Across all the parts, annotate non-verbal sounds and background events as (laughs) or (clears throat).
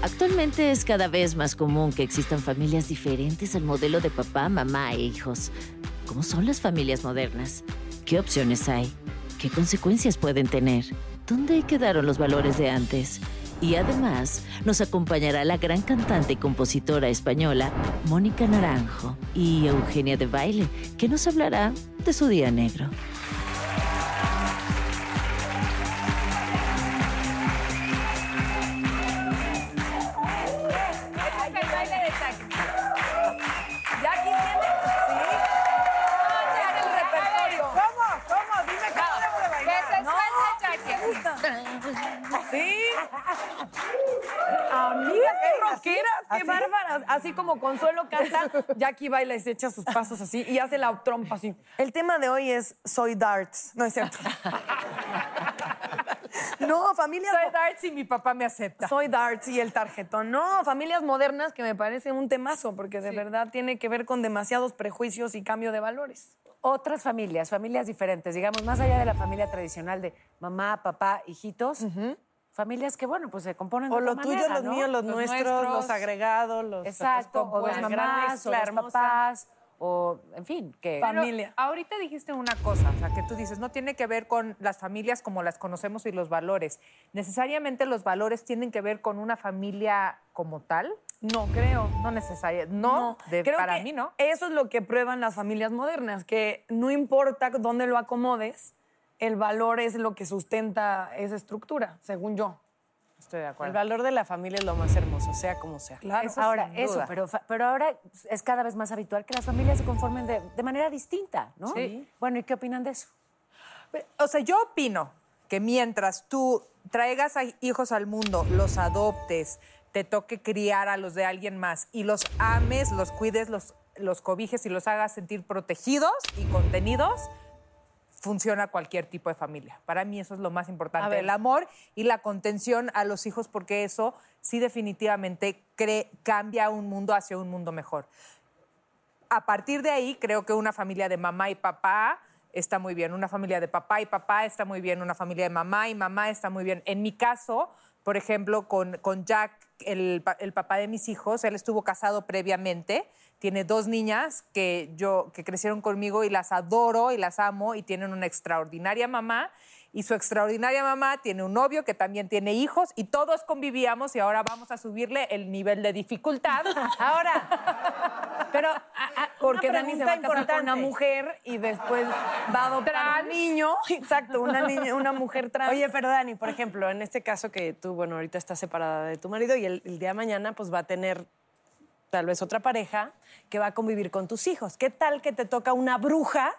Actualmente es cada vez más común que existan familias diferentes al modelo de papá, mamá e hijos. ¿Cómo son las familias modernas? ¿Qué opciones hay? ¿Qué consecuencias pueden tener? ¿Dónde quedaron los valores de antes? Y además nos acompañará la gran cantante y compositora española Mónica Naranjo y Eugenia de Baile, que nos hablará de su día negro. ¿Sí? Amigas, qué rockeras, qué bárbaras. Así como Consuelo canta, Jackie baila y se echa sus pasos así y hace la trompa así. El tema de hoy es Soy Darts. No es cierto. no, familias. Soy Darts y mi papá me acepta. Soy Darts y el tarjetón. No, familias modernas que me parece un temazo, porque de verdad tiene que ver con demasiados prejuicios y cambio de valores. Otras familias, familias diferentes, digamos, más allá de la familia tradicional de mamá, papá, hijitos, familias que, bueno, pues se componen de O otra lo tuyo, manera, los ¿no? míos, los, nuestros, nuestros. los agregados, los. Exacto, o las mamás, o los papás, o, en fin, que... Pero Familia. ahorita dijiste una cosa, o sea, que tú dices, no tiene que ver con las familias como las conocemos y los valores. Necesariamente los valores tienen que ver con una familia como tal. No creo. No necesariamente. No, de- creo para que mí no. Eso es lo que prueban las familias modernas, que no importa dónde lo acomodes, el valor es lo que sustenta esa estructura, según yo. Estoy de El acuerdo. valor de la familia es lo más hermoso, sea como sea. Claro. Eso ahora, sin eso, duda. pero, pero ahora es cada vez más habitual que las familias se conformen de, de manera distinta, ¿no? Sí. Bueno, ¿y qué opinan de eso? O sea, yo opino que mientras tú traigas a hijos al mundo, los adoptes, te toque criar a los de alguien más y los ames, los cuides, los, los cobijes y los hagas sentir protegidos y contenidos, funciona cualquier tipo de familia. Para mí eso es lo más importante, el amor y la contención a los hijos, porque eso sí definitivamente cre- cambia un mundo hacia un mundo mejor. A partir de ahí, creo que una familia de mamá y papá está muy bien, una familia de papá y papá está muy bien, una familia de mamá y mamá está muy bien. En mi caso, por ejemplo, con, con Jack, el, el papá de mis hijos, él estuvo casado previamente, tiene dos niñas que, yo, que crecieron conmigo y las adoro y las amo y tienen una extraordinaria mamá. Y su extraordinaria mamá tiene un novio que también tiene hijos y todos convivíamos y ahora vamos a subirle el nivel de dificultad. (laughs) Ahora, pero... (laughs) Porque Dani se va a pregunta casar con una mujer y después va a adoptar un niño. (laughs) Exacto, una, niña, una mujer trans. Oye, pero Dani, por ejemplo, en este caso que tú, bueno, ahorita estás separada de tu marido y el, el día de mañana pues va a tener tal vez otra pareja que va a convivir con tus hijos. ¿Qué tal que te toca una bruja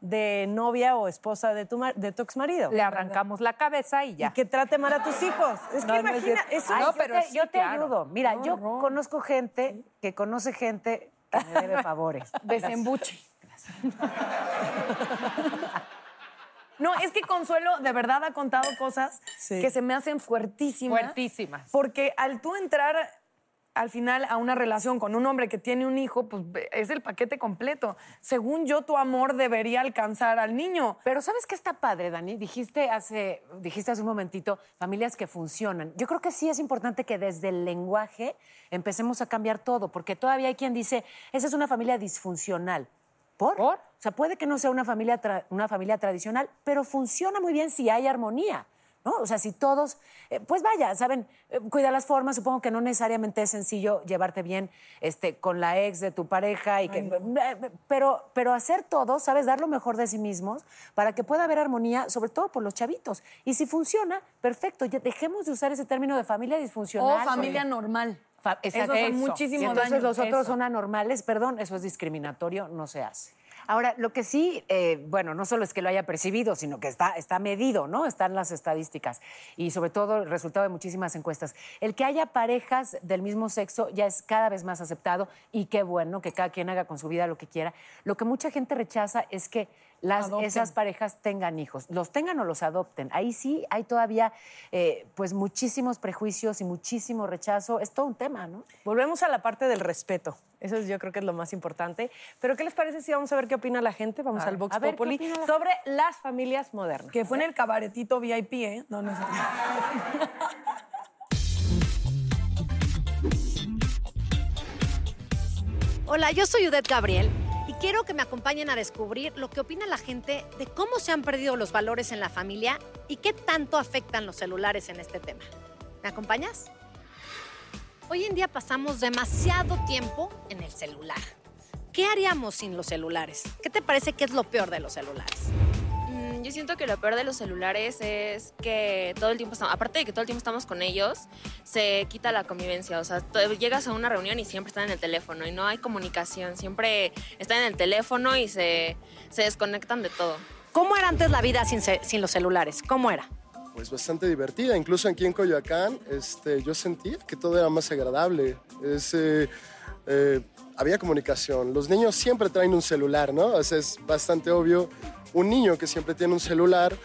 de novia o esposa de tu, de tu ex marido? Le arrancamos la cabeza y Y ya. que trate mal a tus hijos. Es que No, no es imagina, eso Ay, No, yo pero te, sí, yo te claro. ayudo. Mira, yo conozco gente que conoce gente que me debe favores. (laughs) Desembuche. No, es que Consuelo de verdad ha contado cosas Sí. que se me hacen fuertísimas. Fuertísimas. Porque al tú entrar al final a una relación con un hombre que tiene un hijo, pues es el paquete completo. Según yo, tu amor debería alcanzar al niño. Pero ¿sabes qué está padre, Dani? Dijiste hace, dijiste hace un momentito, familias que funcionan. Yo creo que sí es importante que desde el lenguaje empecemos a cambiar todo, porque todavía hay quien dice, esa es una familia disfuncional. ¿Por? ¿Por? O sea, puede que no sea una familia, una familia tradicional, pero funciona muy bien si hay armonía. ¿No? O sea, si todos, eh, pues vaya, saben, eh, cuida las formas, supongo que no necesariamente es sencillo llevarte bien este, con la ex de tu pareja, y que, eh, pero, pero hacer todo, ¿sabes? Dar lo mejor de sí mismos para que pueda haber armonía, sobre todo por los chavitos. Y si funciona, perfecto, ya dejemos de usar ese término de familia O disfuncional. familia normal. Fa- Eso exacto. hace Eso. muchísimo Y entonces los otros eso. son anormales, perdón, eso es discriminatorio, no se hace. Ahora, lo que sí, eh, bueno, no solo es que lo haya percibido, sino que está, está medido, ¿no? Están las estadísticas y sobre todo el resultado de muchísimas encuestas. El que haya parejas del mismo sexo ya es cada vez más aceptado y qué bueno que cada quien haga con su vida lo que quiera. Lo que mucha gente rechaza es que las, Adopten. esas parejas tengan hijos, los tengan o los adopten. Ahí sí hay todavía eh, pues muchísimos prejuicios y muchísimo rechazo. Es todo un tema, ¿no? Volvemos a la parte del respeto. Eso es- yo creo que es lo más importante. Pero ¿qué les parece si vamos a ver qué opina la gente? Vamos al Vox ver, ¿qué Populi opina la sobre las familias modernas. Que fue en el cabaretito VIP, ¿eh? No, no sé. Hola, yo soy Udet Gabriel quiero que me acompañen a descubrir lo que opina la gente de cómo se han perdido los valores en la familia y qué tanto afectan los celulares en este tema. ¿Me acompañas? Hoy en día pasamos demasiado tiempo en el celular. ¿Qué haríamos sin los celulares? ¿Qué te parece que es lo peor de los celulares? Yo siento que lo peor de los celulares es que todo el tiempo estamos, aparte de que todo el tiempo estamos con ellos, se quita la convivencia. O sea, llegas a una reunión y siempre están en el teléfono y no hay comunicación. Siempre están en el teléfono y se, se desconectan de todo. ¿Cómo era antes la vida sin, sin los celulares? ¿Cómo era? Pues bastante divertida. Incluso aquí en Coyoacán este, yo sentía que todo era más agradable. Es, eh, eh, había comunicación. Los niños siempre traen un celular, ¿no? O sea, es bastante obvio. Un niño que siempre tiene un celular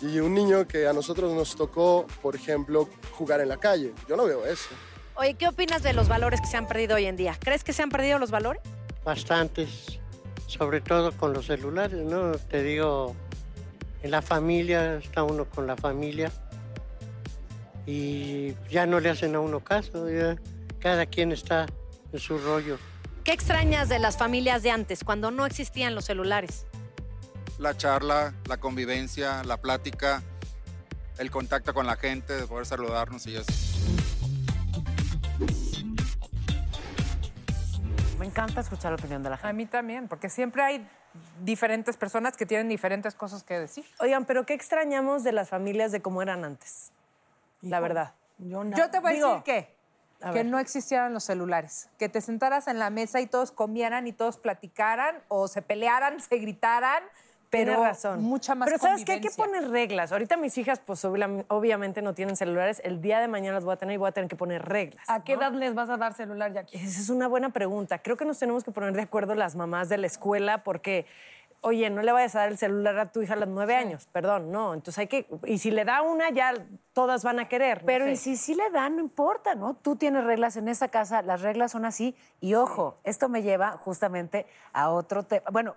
y un niño que a nosotros nos tocó, por ejemplo, jugar en la calle. Yo no veo eso. Oye, ¿qué opinas de los valores que se han perdido hoy en día? ¿Crees que se han perdido los valores? Bastantes, sobre todo con los celulares, ¿no? Te digo, en la familia, está uno con la familia y ya no le hacen a uno caso, ya cada quien está en su rollo. ¿Qué extrañas de las familias de antes, cuando no existían los celulares? La charla, la convivencia, la plática, el contacto con la gente, de poder saludarnos y eso. Me encanta escuchar la opinión de la gente. A mí también, porque siempre hay diferentes personas que tienen diferentes cosas que decir. Oigan, pero ¿qué extrañamos de las familias de cómo eran antes? La verdad. Yo, no. Yo te voy a Digo, decir que, a que no existieran los celulares, que te sentaras en la mesa y todos comieran y todos platicaran o se pelearan, (laughs) se gritaran, pero razón. mucha más Pero ¿sabes qué? Hay que poner reglas. Ahorita mis hijas, pues obvia- obviamente no tienen celulares. El día de mañana las voy a tener y voy a tener que poner reglas. ¿A qué edad les vas a dar celular, Jackie? Esa es una buena pregunta. Creo que nos tenemos que poner de acuerdo las mamás de la escuela porque, oye, no le vayas a dar el celular a tu hija a los nueve años, perdón, no. Entonces hay que, y si le da una, ya todas van a querer. no Pero sé. y si sí le dan, no importa, ¿no? Tú tienes reglas en esa casa, las reglas son así. Y ojo, esto me lleva justamente a otro tema, bueno,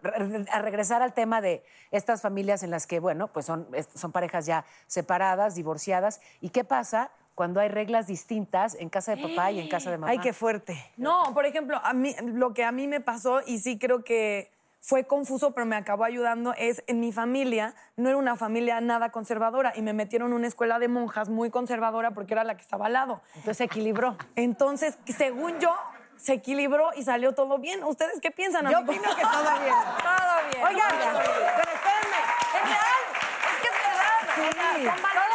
a regresar al tema de estas familias en las que, bueno, pues son, son parejas ya separadas, divorciadas. ¿Y qué pasa cuando hay reglas distintas en casa de papá y en casa de mamá? Ay, qué fuerte. No, por ejemplo, a mí, lo que a mí me pasó, y sí creo que fue confuso, pero me acabó ayudando, es en mi familia, no era una familia nada conservadora, y me metieron en una escuela de monjas muy conservadora porque era la que estaba al lado. Entonces se equilibró. Entonces, según yo, se equilibró y salió todo bien. ¿Ustedes qué piensan? Yo amigos? opino que todo bien. (laughs) Todo bien. Oigan, pero espérenme. Es real, es que es verdad. Sí. Que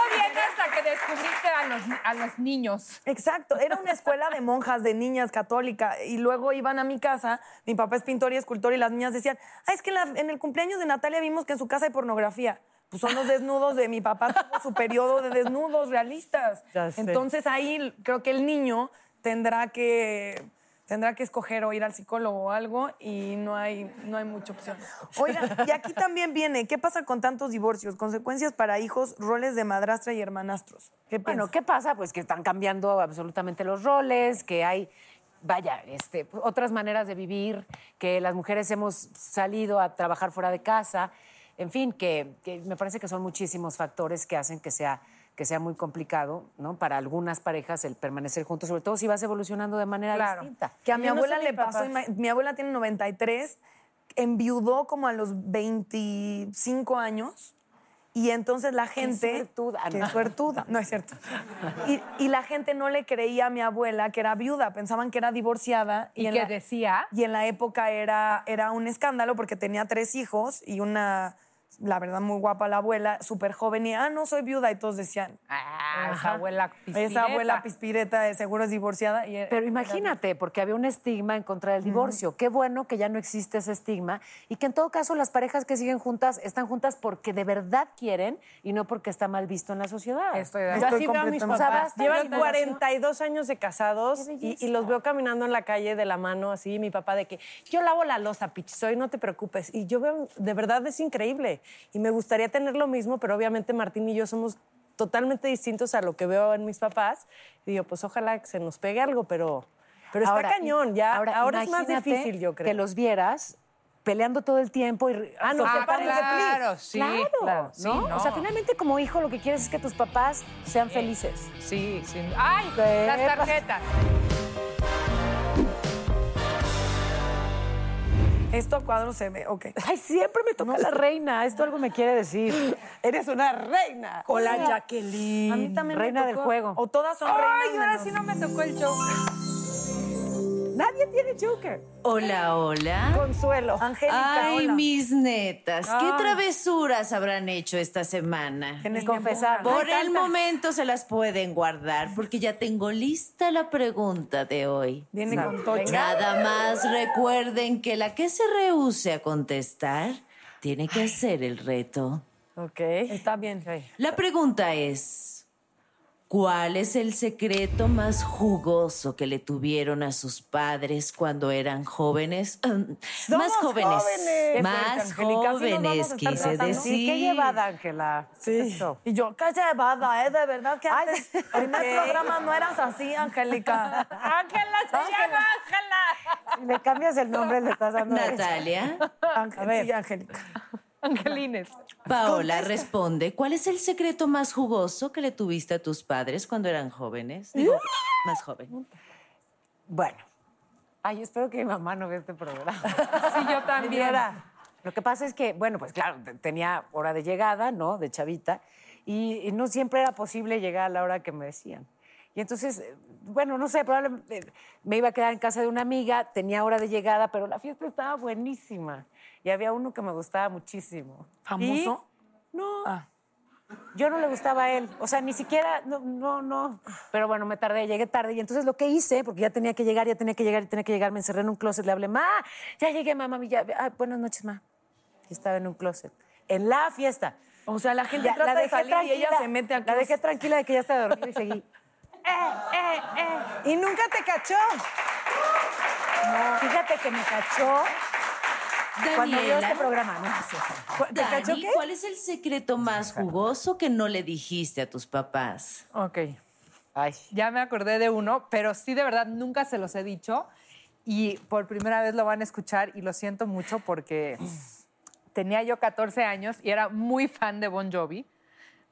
descubriste a los, a los niños. Exacto, era una escuela de monjas, de niñas católica, y luego iban a mi casa, mi papá es pintor y escultor, y las niñas decían, ah, es que en, la- en el cumpleaños de Natalia vimos que en su casa hay pornografía. Pues son los desnudos de mi papá, tuvo su periodo de desnudos realistas. Ya sé. Entonces ahí creo que el niño tendrá que tendrá que escoger o ir al psicólogo o algo y no hay, no hay mucha opción. Oigan, y aquí también viene, ¿qué pasa con tantos divorcios? Consecuencias para hijos, roles de madrastra y hermanastros. ¿Qué Bueno? ¿qué pasa? Pues que están cambiando absolutamente los roles, que hay, vaya, este, otras maneras de vivir, que las mujeres hemos salido a trabajar fuera de casa, en fin, que, que me parece que son muchísimos factores que hacen que sea que sea muy complicado, ¿no? Para algunas parejas el permanecer juntos, sobre todo si vas evolucionando de manera Claro. distinta. Que a mi Yo no abuela sé le mi pasó, mi abuela tiene 93, enviudó como a los 25 años Y entonces la gente... suertuda. Qué no. suertuda. No es cierto. Y, y la gente no le creía a mi abuela que era viuda, pensaban que era divorciada. ¿Y la- decía? Y en la época era, era un escándalo porque tenía tres hijos y una, la verdad, muy guapa la abuela, súper joven. Y, ah, no, soy viuda. Y todos decían, Ah, esa Ajá. abuela pispireta. esa abuela pispireta de seguro es divorciada. Y Pero imagínate, porque había un estigma en contra del divorcio. Qué bueno que ya no existe ese estigma y que en todo caso las parejas que siguen juntas están juntas porque de verdad quieren y no porque está mal visto en la sociedad. Estoy de Yo acuerdo. así veo a mis completamente- papás. Llevan de 42 años de casados y, y los veo caminando en la calle de la mano así. Mi papá de que yo lavo la losa, pichizoy, no te preocupes. Y yo veo, de verdad es increíble. Y me gustaría tener lo mismo, pero obviamente Martín y yo somos totalmente distintos a lo que veo en mis papás. Y digo, pues ojalá que se nos pegue algo, pero, pero está cañón. Ya, ahora, es más difícil, yo creo. Que los vieras peleando todo el tiempo y Ah, no, Ah, claro, sí, claro, claro, sí, ¿no? no. O sea, finalmente como hijo lo que quieres es que tus papás sean felices. Sí, sí. ¡Ay! ¿Qué Las tarjetas. Esto a cuadro se ve, ok. Ay, siempre me toca la reina. Esto algo me quiere decir. (gasps) Eres una reina. Hola, Jacqueline. A mí también Reina me del tocó. juego. O todas son reinas. ¡Ay, ahora menos- sí no me tocó el show! Nadie tiene Joker. Hola, hola. Consuelo. Angélica, Ay, hola. mis netas, ¿qué Ay. travesuras habrán hecho esta semana? Tienes que confesar. Por Ay, el momento se las pueden guardar porque ya tengo lista la pregunta de hoy. Viene con tocho. Nada más recuerden que la que se rehúse a contestar tiene que hacer el reto. Ok. Está bien. La pregunta es, ¿cuál es el secreto más jugoso que le tuvieron a sus padres cuando eran jóvenes? (clears throat) más jóvenes. jóvenes. Más jóvenes, estar quise tratando. decir. Sí, qué llevada, Ángela. Sí. Eso. Y yo, qué llevada, ¿eh? De verdad que antes, primer programa no eras así, Angélica. (laughs) Ángela, se llama Ángela. Si le cambias el nombre, le estás dando... Natalia, Ángel, sí, Angélica. Angelines. Paola responde, ¿cuál es el secreto más jugoso que le tuviste a tus padres cuando eran jóvenes? Digo, más joven. Bueno. Ay, espero que mi mamá no vea este programa. Sí, yo (laughs) también. Lo que pasa es que, bueno, pues claro, te- tenía hora de llegada, ¿no? De chavita, y, y no siempre era posible llegar a la hora que me decían. Y entonces, eh, bueno, no sé, probablemente me iba a quedar en casa de una amiga, tenía hora de llegada, pero la fiesta estaba buenísima. Y había uno que me gustaba muchísimo. ¿Famoso? Y- no. Ah. Yo no le gustaba a él, o sea, ni siquiera, no, no, no. Pero bueno, me tardé, llegué tarde. Y entonces lo que hice, porque ya tenía que llegar, ya tenía que llegar, ya tenía que llegar, me encerré en un closet, le hablé, ma, ya llegué, mamá, ya, ah, buenas noches, ma. Y estaba en un closet, en la fiesta. O sea, la gente Ya, trata de dejé salir y ella tranquila, se mete al La dejé closet. tranquila de que ya estaba dormida y seguí. (laughs) Eh, eh, eh. Y nunca te cachó. Fíjate que me cachó cuando vio este programa. No. ¿Te cachó Dani, qué? ¿cuál es el secreto más jugoso que no le dijiste a tus papás? Ok. Ay. Ya me acordé de uno, pero sí, de verdad, nunca se los he dicho. Y por primera vez lo van a escuchar y lo siento mucho porque tenía yo 14 años y era muy fan de Bon Jovi.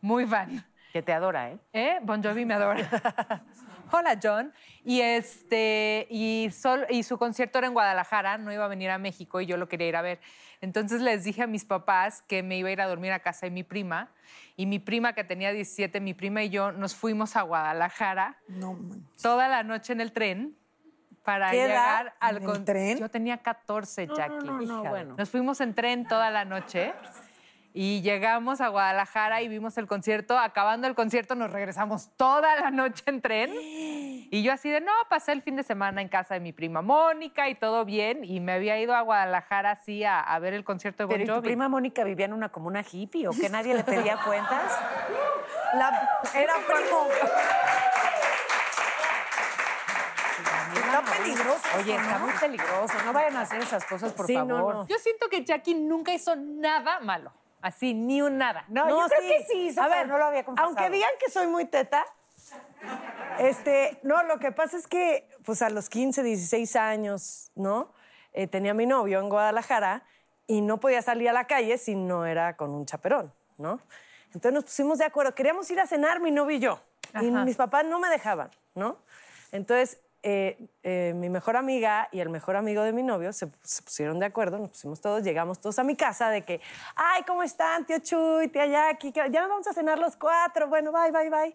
Muy fan. Que te adora, ¿eh? ¿Eh? Bon Jovi me adora. (laughs) Hola, John. Y, este, y, sol- y su concierto era en Guadalajara, no iba a venir a México y yo lo quería ir a ver. Entonces les dije a mis papás que me iba a ir a dormir a casa de mi prima. Y mi prima, que tenía 17, mi prima y yo nos fuimos a Guadalajara No, toda la noche en el tren para ¿Qué edad? llegar al ¿En el tren? Yo tenía 14, Jackie. no, no, bueno. Nos fuimos en tren toda la noche y llegamos a Guadalajara y vimos el concierto. Acabando el concierto nos regresamos toda la noche en tren. Y yo así de, no, pasé el fin de semana en casa de mi prima Mónica y todo bien. Y me había ido a Guadalajara así a, a ver el concierto de Bon Pero ¿y tu Jovi. prima Mónica vivía en una comuna hippie o que nadie le pedía cuentas? La- era primo. Está peligroso. Oye, está ¿no? muy peligroso. No vayan a hacer esas cosas, por Sí, no, favor. no. Yo siento que Jackie nunca hizo nada malo. Así, ni un nada. No, yo creo que sí hizo, A ver, no lo había confesado. Aunque digan que soy muy teta, este, no, lo que pasa es que, pues a los 15, 16 años, ¿no? Eh, tenía mi novio en Guadalajara y no podía salir a la calle si no era con un chaperón, ¿no? Entonces nos pusimos de acuerdo. Queríamos ir a cenar mi novio y yo. Y mis papás no me dejaban, ¿no? Entonces eh, eh, mi mejor amiga y el mejor amigo de mi novio se, se pusieron de acuerdo, nos pusimos todos, llegamos todos a mi casa de que, ay, ¿cómo están, tío Chuy, tía Jackie? Ya nos vamos a cenar los cuatro, bueno, bye, bye, bye.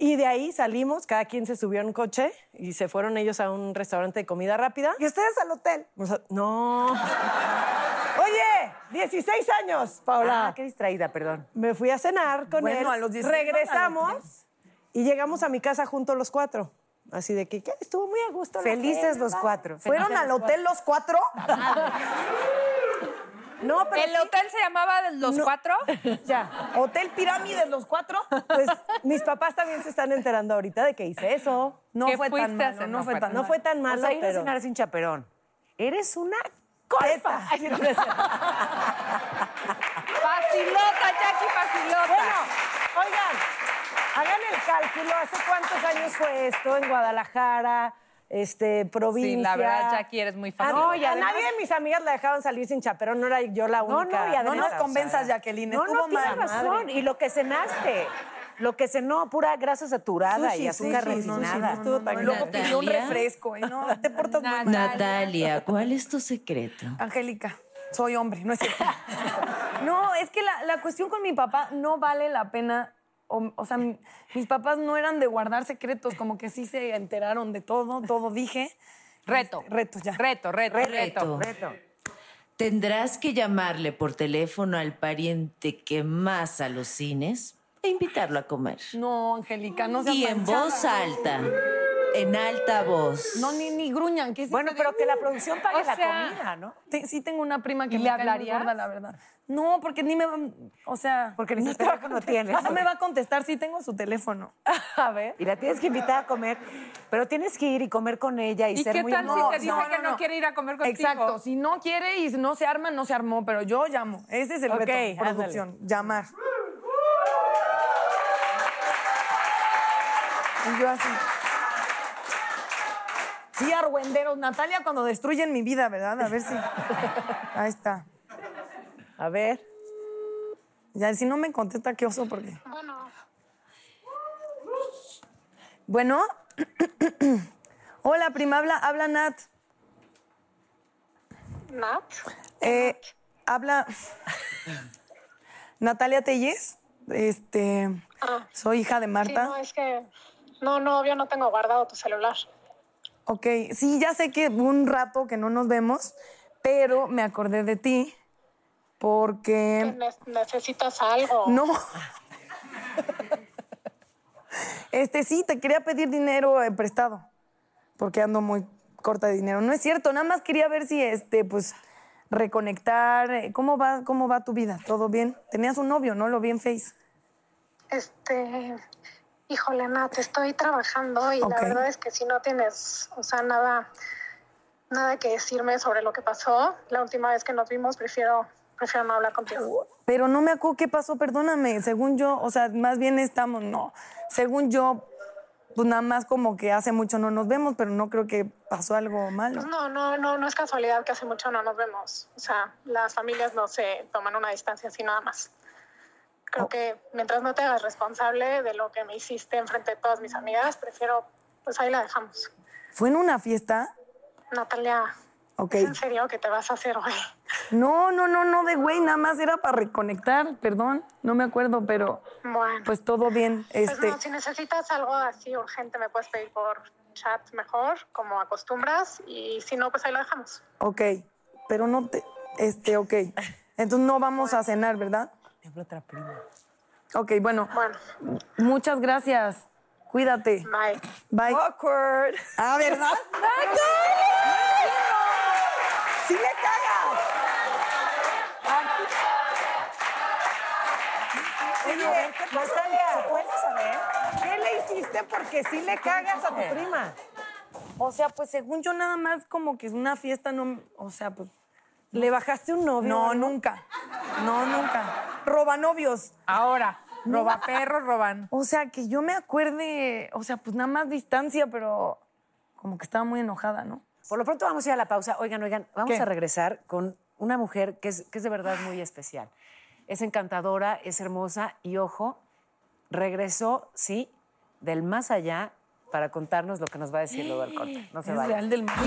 Y de ahí salimos, cada quien se subió a un coche y se fueron ellos a un restaurante de comida rápida. ¿Y ustedes al hotel? No. (laughs) Oye, 16 años, Paula. Ah, qué distraída, perdón. Me fui a cenar con Bueno, él. a los 16, regresamos y llegamos a mi casa juntos los cuatro. Así de que ¿qué? estuvo muy a gusto. Felices los cuatro. ¿Fueron Felices al los hotel los cuatro? No, pero ¿El hotel se llamaba Los Cuatro? (laughs) ya. ¿Hotel Pirámides los cuatro? Pues mis papás también se están enterando ahorita de que hice eso. No ¿Qué fue tan malo, hacer? no fue tan No fue tan malo, O sea, ir a cenar sin chaperón. Eres una cierto. (laughs) Facilota, Jackie, facilota. Bueno, oigan, hagan el cálculo. ¿Hace cuántos años fue esto en Guadalajara? Este, provincia. Sí, la verdad, Jackie, eres muy A, fácil. no, y a nadie de mis amigas la dejaban salir sin chaperón, no era yo la No, única. no, y además- No nos convenzas, Jacqueline. No, Estuvo no, tienes razón. Y lo que cenaste. Lo que cenó, pura grasa saturada Sushi, y azúcar sushi, no, refinada. sí, estuvo tan Y luego pidió un Natalia. refresco. Y no, (laughs) te portas muy mal. Natalia, ¿cuál es tu secreto? Angélica, soy hombre, no es cierto. (laughs) No, es que la, la cuestión con mi papá no vale la pena. O, o sea, mi- mis papás no eran de guardar secretos, como que sí se enteraron de todo, todo dije. Reto. Este, reto, ya. Reto, reto, reto. Reto. Tendrás que llamarle por teléfono al pariente que más alucines e invitarlo a comer. No, Angélica, no seas Y en voz alta, en alta voz. No, ni, ni gruñan. ¿qué es Bueno, pero que la producción pague O la sea, comida, ¿no? Te- sí tengo una prima que ¿Y me hablarías? gorda, la verdad. No, porque ni me va... O sea... Porque ni no su teléfono tienes. No me va a contestar, sí tengo su teléfono. (laughs) A ver. Y la tienes que invitar a comer, pero tienes que ir y comer con ella y, ¿Y ser qué muy tal si amorosa. te dice que no quiere ir a comer contigo? Exacto, si no quiere y no se arma, no se armó, pero yo llamo. Ese es el Ok, reto, ándale. producción, llamar. Y yo así. Sí, argüenderos. Natalia cuando destruyen mi vida, ¿verdad? A ver si... Ahí está. A ver. Ya, si no me contesta, qué oso, porque... Bueno. Hola, prima, habla, habla Nat. ¿Nat? Eh, habla Natalia Telles. Este, soy hija de Sí, Marta. no, es que... No, no, yo no tengo guardado tu celular. Ok, sí, ya sé que un rato que no nos vemos, pero me acordé de ti Que porque ne- necesitas algo. no. Este sí, te quería pedir dinero eh, prestado porque ando muy corta de dinero. No es cierto, nada más quería ver si este, pues, reconectar. eh, ¿Cómo va, cómo va tu vida? ¿Todo bien? Tenías un novio, ¿no? Lo vi en Face. Este... Híjole, Nat, estoy trabajando y la verdad es que si no tienes, o sea, nada, nada que decirme sobre lo que pasó, la última vez que nos vimos prefiero, prefiero no hablar contigo. Pero no me acuerdo qué pasó, perdóname. Según yo, o sea, más bien estamos, no. Según yo, pues nada más como que hace mucho no nos vemos, pero no creo que pasó algo malo. No, no, no, no es casualidad que hace mucho no nos vemos. O sea, las familias no se toman una distancia así nada más. Creo que mientras no te hagas responsable de lo que me hiciste enfrente de todas mis amigas, prefiero, pues ahí la dejamos. ¿Fue en una fiesta? Natalia, Ok. ¿es en serio que te vas a hacer hoy? No, no, no, no de güey, nada más era para reconectar, perdón, no me acuerdo, pero Bueno. pues todo bien. Pues Este, no, si necesitas algo así urgente, me puedes pedir por chat mejor, como acostumbras, y si no, pues ahí lo dejamos. ok, pero no te, este, ok. Entonces no vamos a cenar, ¿verdad? Otra prima. Ok, bueno. Muchas gracias. Cuídate. Bye. Bye. Awkward. Ah, ¿verdad? (laughs) ¡Sí le cagas! Oye, Natalia, ¿se puede saber? ¿Qué le hiciste porque sí le cagas a tu prima? O sea, pues según yo nada más como que es una fiesta, no, o sea, pues... ¿Le bajaste un novio? No, nunca. No, nunca. Roba novios. Ahora, roba perros, roban. O sea, que yo me acuerde, o sea, pues nada más distancia, pero como que estaba muy enojada, ¿no? Por lo pronto vamos a ir a la pausa. Oigan, oigan, vamos ¿Qué? a regresar con una mujer que es, que es de verdad muy especial. Es encantadora, es hermosa y ojo, regresó, sí, del más allá para contarnos lo que nos va a decir luego del corte. No se vayan. real del más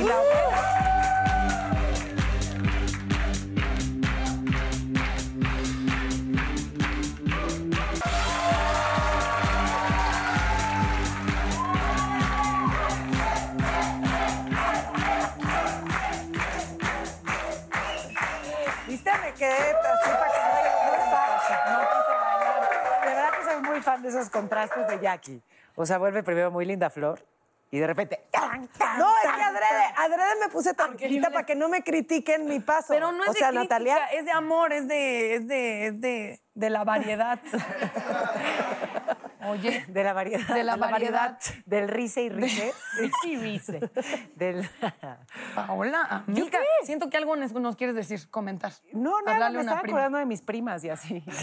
contrastes de Jackie. O sea, vuelve primero muy linda flor y de repente. ¡tan, tan, No, es tan, que adrede, adrede me puse tan quita para que no me critiquen mi paso. Pero no es o sea, de crítica, Natalia. es de amor, es de, es de, es de, de la variedad. (laughs) Oye, De la variedad. De la variedad. Del rice y rice. (laughs) Sí, dice. Del... Paola, amiga, siento que algo nos, quieres decir, comentar. No, Hablarle me estaba prima. acordando de mis primas y así. (laughs)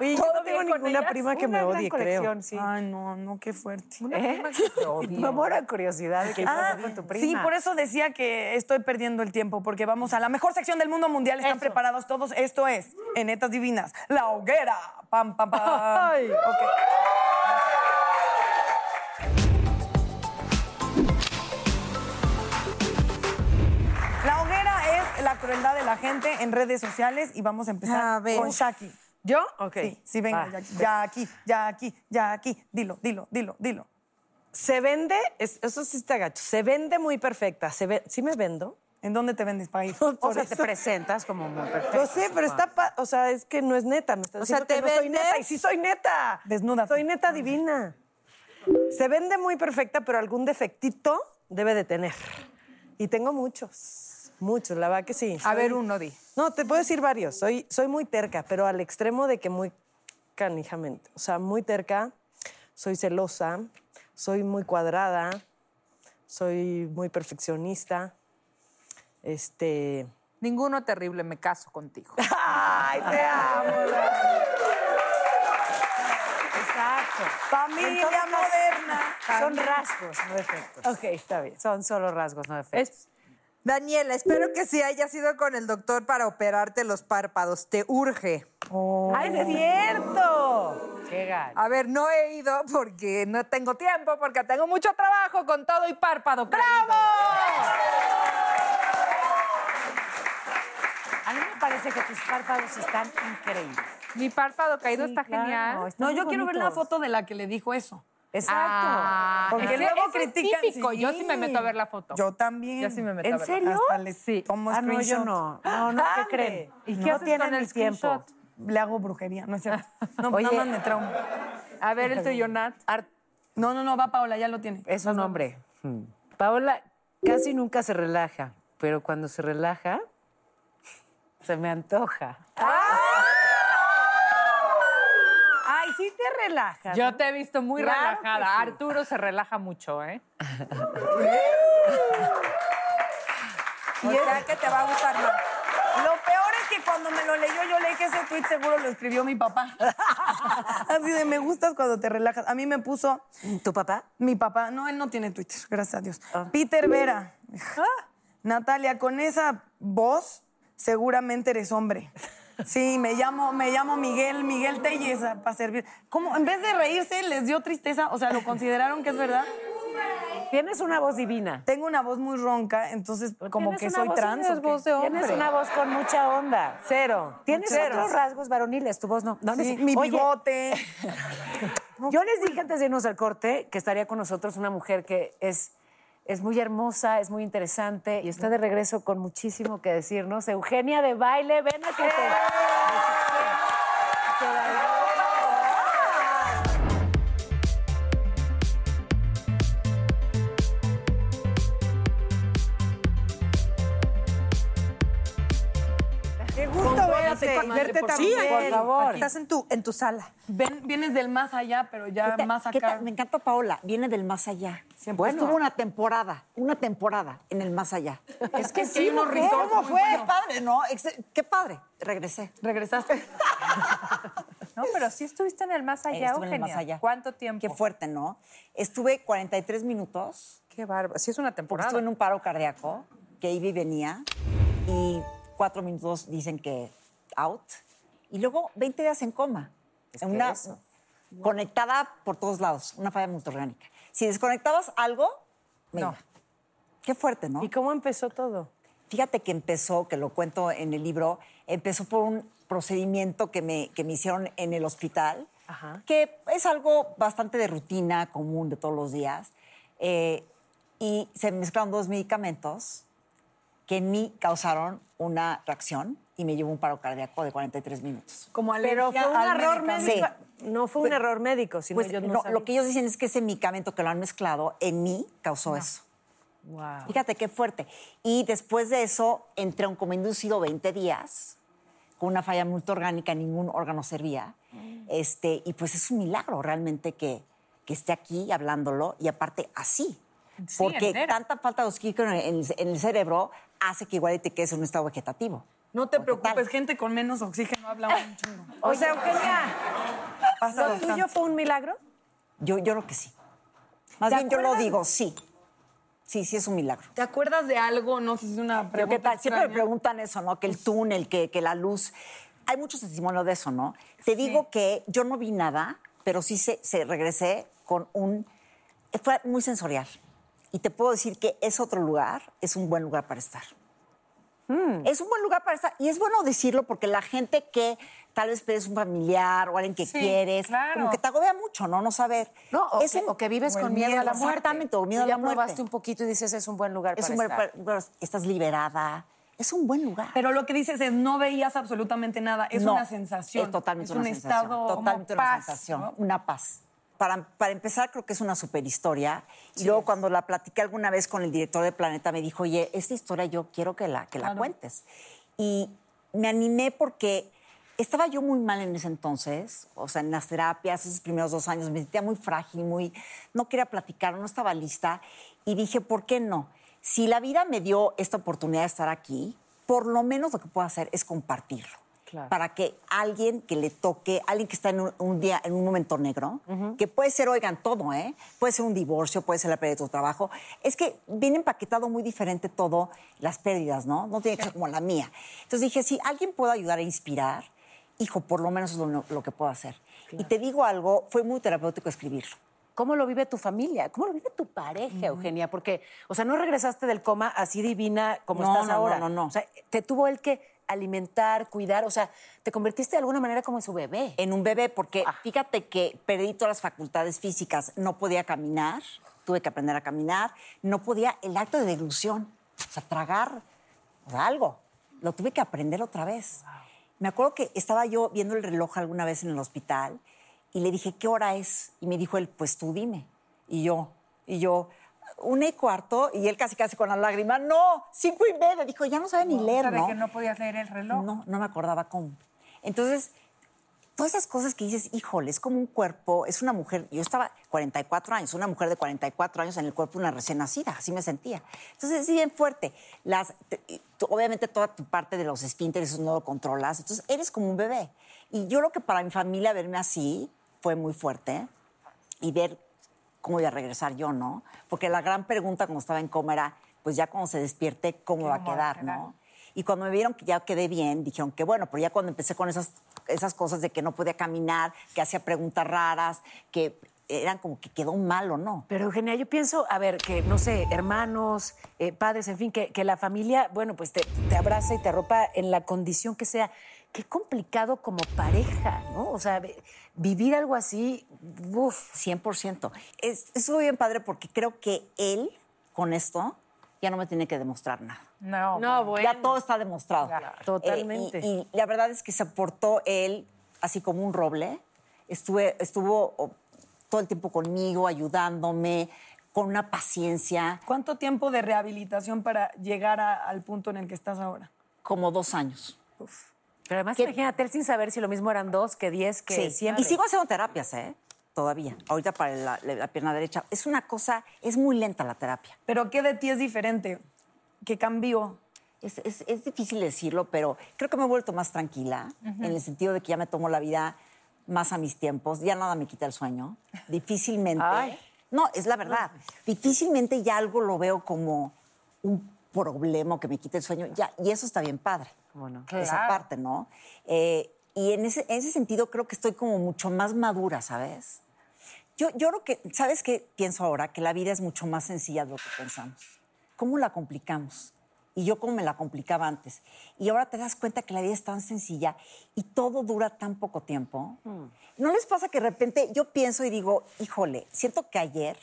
Oye, yo ¿Todo no tengo ninguna ellas? prima que me Una odie, creo. sí. Ay, no, no, qué fuerte. ¿Eh? Me (laughs) muero de curiosidad de qué Ah, pasa con tu prima. sí, por eso decía que estoy perdiendo el tiempo, porque vamos a la mejor sección del mundo mundial. ¿Están preparados todos? Esto es, en Netas Divinas, La Hoguera. Pam, pam, pam. Ay. Ok. La hoguera es la crueldad de la gente en redes sociales y vamos a empezar A con Shaki. ¿Yo? Ok. Sí, sí, venga, ya, ya aquí, ya aquí, ya aquí. Dilo, dilo, dilo, dilo. Se vende, es- eso sí está gacho, se vende muy perfecta. Se ve, ¿Sí me vendo? ¿En dónde te vendes, país? (laughs) O sea, te presentas como muy perfecta. Yo sé, pero está, pa- o sea, es que no es neta. Me estás O sea, diciendo que ¿te no soy neta. Y sí soy neta. Desnuda. Soy neta divina. Se vende muy perfecta, pero algún defectito debe de tener. Y tengo muchos, muchos, la verdad que sí. A Soy- ver, uno, di. No, te puedo decir varios. Soy, soy muy terca, pero al extremo de que muy canijamente. O sea, muy terca, soy celosa, soy muy cuadrada, soy muy perfeccionista. Este. Ninguno terrible, me caso contigo. (laughs) ¡Ay, te amo! Exacto. Familia moderna. Son rasgos, no defectos. Ok, está bien. Son solo rasgos, no defectos. Daniela, espero que sí hayas ido con el doctor para operarte los párpados. Te urge. ¡Ay, es cierto! Qué gacho. A ver, no he ido porque no tengo tiempo, porque tengo mucho trabajo con todo y párpado. ¡Bravo! A mí me parece que tus párpados están increíbles. Mi párpado caído está claro, genial. están No, yo quiero ver la foto de la que le dijo eso. Exacto. Ah, Porque ese- luego ese critican, sí. Yo sí me meto a ver la foto. Yo también. Yo sí me meto a ¿En ver. serio? Hasta le Sí. tomo Ah, no, yo no. No, no, ¿qué creen? ¿Y No qué haces tienen el screenshot. tiempo? Le hago brujería, no es cierto. (laughs) No, Oye. más me trauma. A ver el tuyo, Nat. No, no, no, va Paola, ya lo tiene. Es un hombre. Hmm. Paola casi nunca se relaja, pero cuando se relaja, se me antoja. Ay, sí te relajas. Yo te he visto muy Claro relajada. sí. Arturo se relaja mucho, ¿eh? (laughs) Y que te va a gustar más. Lo peor es que cuando me lo leyó, yo leí que ese tweet seguro lo escribió mi papá. (laughs) Así de me gustas cuando te relajas. A mí me puso ¿Tu papá? mi papá. No, él no tiene Twitter, gracias a Dios. Peter Vera. Natalia, con esa voz, seguramente eres hombre. Sí, me llamo, me llamo Miguel, Miguel Telles para servir. ¿Cómo? En vez de reírse, les dio tristeza, o sea, ¿lo consideraron que es verdad? Tienes una voz divina. Tengo una voz muy ronca, entonces como que soy trans. tienes voz de hombre. Tienes una voz con mucha onda. Cero. Tienes Cero. otros rasgos varoniles, tu voz no. no Sí, mi Oye, bigote. (laughs) Yo les dije antes de irnos al corte que estaría con nosotros una mujer que es, es muy hermosa, es muy interesante y está de regreso con muchísimo que decirnos. Eugenia de baile, ven a verte, comadre, verte por también. favor. Por favor. Estás en tu, en tu sala. Ven- vienes del más allá, pero ya ¿Qué ta- más qué acá. Me encanta Paola, viene del más allá. Bueno. Estuvo una temporada, una temporada en el más allá. Es que sí, resorts ¿Cómo fue? Padre, ¿no? Qué padre. Regresé. ¿Regresaste? (laughs) No, pero sí estuviste en el más allá, Estuve en el Eugenia. más allá. ¿Cuánto tiempo? Qué fuerte, ¿no? Estuve 43 minutos. Qué bárbaro. Sí es una temporada. estuve en un paro cardíaco, que iba y venía, y cuatro minutos dicen que out, y luego 20 días en coma. en una, conectada por todos lados, una falla multiorgánica. Si desconectabas algo, me iba. Qué fuerte, ¿no? ¿Y cómo empezó todo? Fíjate que empezó, que lo cuento en el libro, empezó por un procedimiento que me, que me hicieron en el hospital, que es algo bastante de rutina, común de todos los días. eh, y se mezclaron dos medicamentos que en mí causaron una reacción y me llevó un paro cardíaco de 43 minutos. Como Pero fue un al error médico. No fue un error médico, sino Pues ellos no, lo que ellos dicen es que ese medicamento que lo han mezclado en mí causó eso. Wow. Fíjate qué fuerte. Y después de eso entré a un coma inducido 20 días con una falla multiorgánica, ningún órgano servía. Este, y pues es un milagro realmente que, que esté aquí hablándolo y aparte así. Sí, porque entera. tanta falta de oxígeno en el, en el cerebro hace que igual te quedes en un estado vegetativo. No te preocupes, gente con menos oxígeno habla un chingo. (laughs) O sea, Eugenia, ¿lo bastante. tuyo fue un milagro? Yo, yo creo que sí. Más ¿Te bien yo lo acuerdas? digo, sí. Sí, sí es un milagro. ¿Te acuerdas de algo? No sé si es una pregunta ¿qué tal? Siempre me preguntan eso, ¿no? Que el túnel, que, que la luz. Hay muchos testimonios de eso, ¿no? Te digo que yo no vi nada, pero sí se, se regresé con un... Fue muy sensorial. Y te puedo decir que ese otro lugar es un buen lugar para estar. Es un buen lugar para estar. Y es bueno decirlo porque la gente que tal vez eres un familiar o alguien que Sí, quieres, claro. como que te agobia mucho, ¿no? No saber. No, o, Es que, un- o que vives con miedo, a la muerte. exactamente, o miedo a la ya probaste muerte. un poquito y dices, es un buen lugar Es para un buen estás liberada. Es un buen lugar. Pero lo que dices es, no veías absolutamente nada. Es No, una sensación. Es totalmente es una un sensación. estado Totalmente una paz, sensación. ¿no? Una paz. Para, para empezar, creo que es una super historia. Y luego, cuando la platiqué alguna vez con el director de Planeta, me dijo, oye, esta historia yo quiero que la, que la Claro. cuentes. Y me animé porque estaba yo muy mal en ese entonces, o sea, en las terapias, esos primeros dos años, me sentía muy frágil, muy, no quería platicar, no estaba lista. Y dije, ¿por qué no? Si la vida me dio esta oportunidad de estar aquí, por lo menos lo que puedo hacer es compartirlo. Para que alguien que le toque, alguien que está en un, un día, en un momento negro, que puede ser, oigan, todo, ¿eh? Puede ser un divorcio, puede ser la pérdida de tu trabajo. Es que viene empaquetado muy diferente todo, las pérdidas, ¿no? No tiene que ser como la mía. Entonces dije, si alguien puede ayudar a inspirar, hijo, por lo menos es lo, lo que puedo hacer. Y te digo algo, fue muy terapéutico escribirlo. ¿Cómo lo vive tu familia? ¿Cómo lo vive tu pareja, Eugenia? Porque, o sea, no regresaste del coma así divina como No, estás no, ahora. no, no, no. O sea, te tuvo él que alimentar, cuidar, o sea, te convertiste de alguna manera como en su bebé. En un bebé, porque fíjate que perdí todas las facultades físicas, no podía caminar, tuve que aprender a caminar, no podía, el acto de deglución, o sea, tragar o sea, algo, lo tuve que aprender otra vez. Me acuerdo que estaba yo viendo el reloj alguna vez en el hospital y le dije, ¿qué hora es? Y me dijo él, pues tú dime. Y yo, y yo, una y cuarto, y él casi casi con las lágrimas, no, cinco y media. Dijo, ya no sabe ni O leer, ¿no? que no podías leer el reloj. No, no me acordaba cómo. Entonces, todas esas cosas que dices, híjole, es como un cuerpo, es una mujer, yo estaba 44 años, una mujer de 44 años en el cuerpo de una recién nacida, así me sentía. Entonces, es bien fuerte. Las, obviamente toda tu parte de los esfínteres eso no lo controlas, entonces eres como un bebé. Y yo creo que para mi familia verme así fue muy fuerte y ver cómo iba a regresar yo, ¿no? Porque la gran pregunta cuando estaba en coma era, pues ya cuando se despierte, ¿cómo va a ¿Cómo va a quedar, no? Y cuando me vieron que ya quedé bien, dijeron que bueno, pero ya cuando empecé con esas, esas cosas de que no podía caminar, que hacía preguntas raras, que eran como que quedó mal o no. Pero Eugenia, yo pienso, a ver, que no sé, hermanos, eh, padres, en fin, que, que la familia, bueno, pues te, te abraza y te arropa en la condición que sea. Qué complicado como pareja, ¿no? O sea, vivir algo así, uff. 100%. Es, estuvo bien padre porque creo que él, con esto, ya no me tiene que demostrar nada. No, No, bueno. Ya todo está demostrado. Totalmente. Eh, y, y la verdad es que se portó él así como un roble. Estuve, estuvo todo el tiempo conmigo, ayudándome, con una paciencia, ¿Cuánto tiempo de rehabilitación para llegar a- al punto en el que estás ahora? como dos años. Pero además, ¿Qué? imagínate él sin saber si lo mismo eran dos que diez, que Sí, siempre. y sigo haciendo terapias, ¿eh? Todavía. Ahorita para la, la pierna derecha. Es una cosa, es muy lenta la terapia. ¿Pero qué de ti es diferente? ¿Qué cambió? Es, es- es difícil decirlo, pero creo que me he vuelto más tranquila, en el sentido de que ya me tomo la vida más a mis tiempos, ya nada me quita el sueño. Difícilmente. Ay. No, es la verdad. Difícilmente ya algo lo veo como un problema que me quita el sueño. Ya, y eso está bien padre. ¿Cómo no? Esa Claro. parte, ¿no? Eh, y en ese, en ese sentido creo que estoy como mucho más madura, ¿sabes? Yo, yo creo que, ¿sabes qué pienso ahora? Que la vida es mucho más sencilla de lo que pensamos. ¿Cómo la complicamos? Y yo cómo me la complicaba antes. Y ahora te das cuenta que la vida es tan sencilla y todo dura tan poco tiempo. ¿No les pasa que de repente yo pienso y digo, híjole, siento que ayer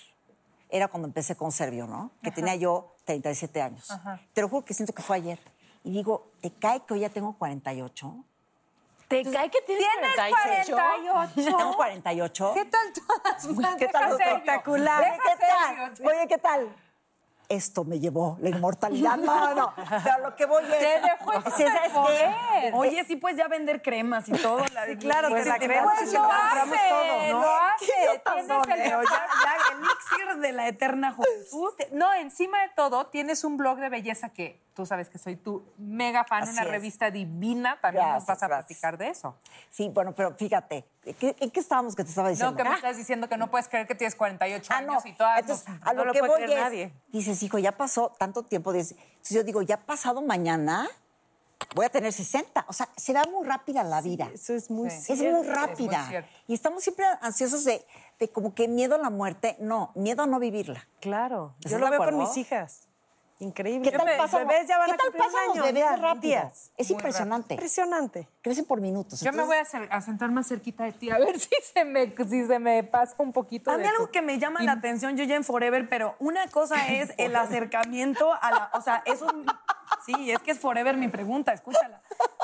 era cuando empecé con Servio, ¿no? Que tenía yo 37 años. Te lo juro que siento que fue ayer. Y digo, ¿te cae que hoy ya tengo 48? ¿Te cae que tienes, ¿Tienes 48? 48? ¿Tengo 48? ¿Qué tal todas? (laughs) ¿Qué tal? Serio. Espectacular. Deja ¿Qué tal? serio. Oye, ¿qué tal? Esto me llevó la inmortalidad. No, no, Pero lo que voy es. Te dejó Sí, ¿sabes qué? Oye, sí puedes ya vender cremas y todo. La de claro, pues que la crema Pues lo hace, todo, ¿no? lo hace. Tienes el- Leo, (laughs) ya, ya, elixir de la eterna juventud. Te- No, encima de todo, tienes un blog de belleza que tú sabes que soy tu mega fan, Así una es. revista divina. También nos vas a gracias. platicar de eso. Sí, bueno, pero fíjate, ¿qué- ¿en qué estábamos que te estaba diciendo? No, que me Ah, estás diciendo que no puedes creer que tienes 48 Ah, no. años y todas Entonces, a no lo que voy es, nadie. dices, hijo, ya pasó tanto tiempo. Entonces yo digo, ya pasado mañana, voy a tener 60. O sea, se va muy rápida la vida. Eso es muy Sí. Es muy rápida. y estamos siempre ansiosos de, de como que miedo a la muerte. No, miedo a no vivirla. Claro. ¿Estás Yo lo veo con mis hijas. Increíble. ¿Qué tal Mis pasan, bebés ya van ¿qué a tal pasan los año, bebés rápido? días. Es Muy impresionante. Impresionante. Crecen por minutos. Yo me voy a, sentar más cerquita de ti a ver (laughs) si se me, si se me pasa un poquito A de mí algo tu- que me llama la atención, yo ya en Forever, pero una cosa (laughs) es el acercamiento a la. O sea, eso. Sí, es que es Forever mi pregunta, escúchala.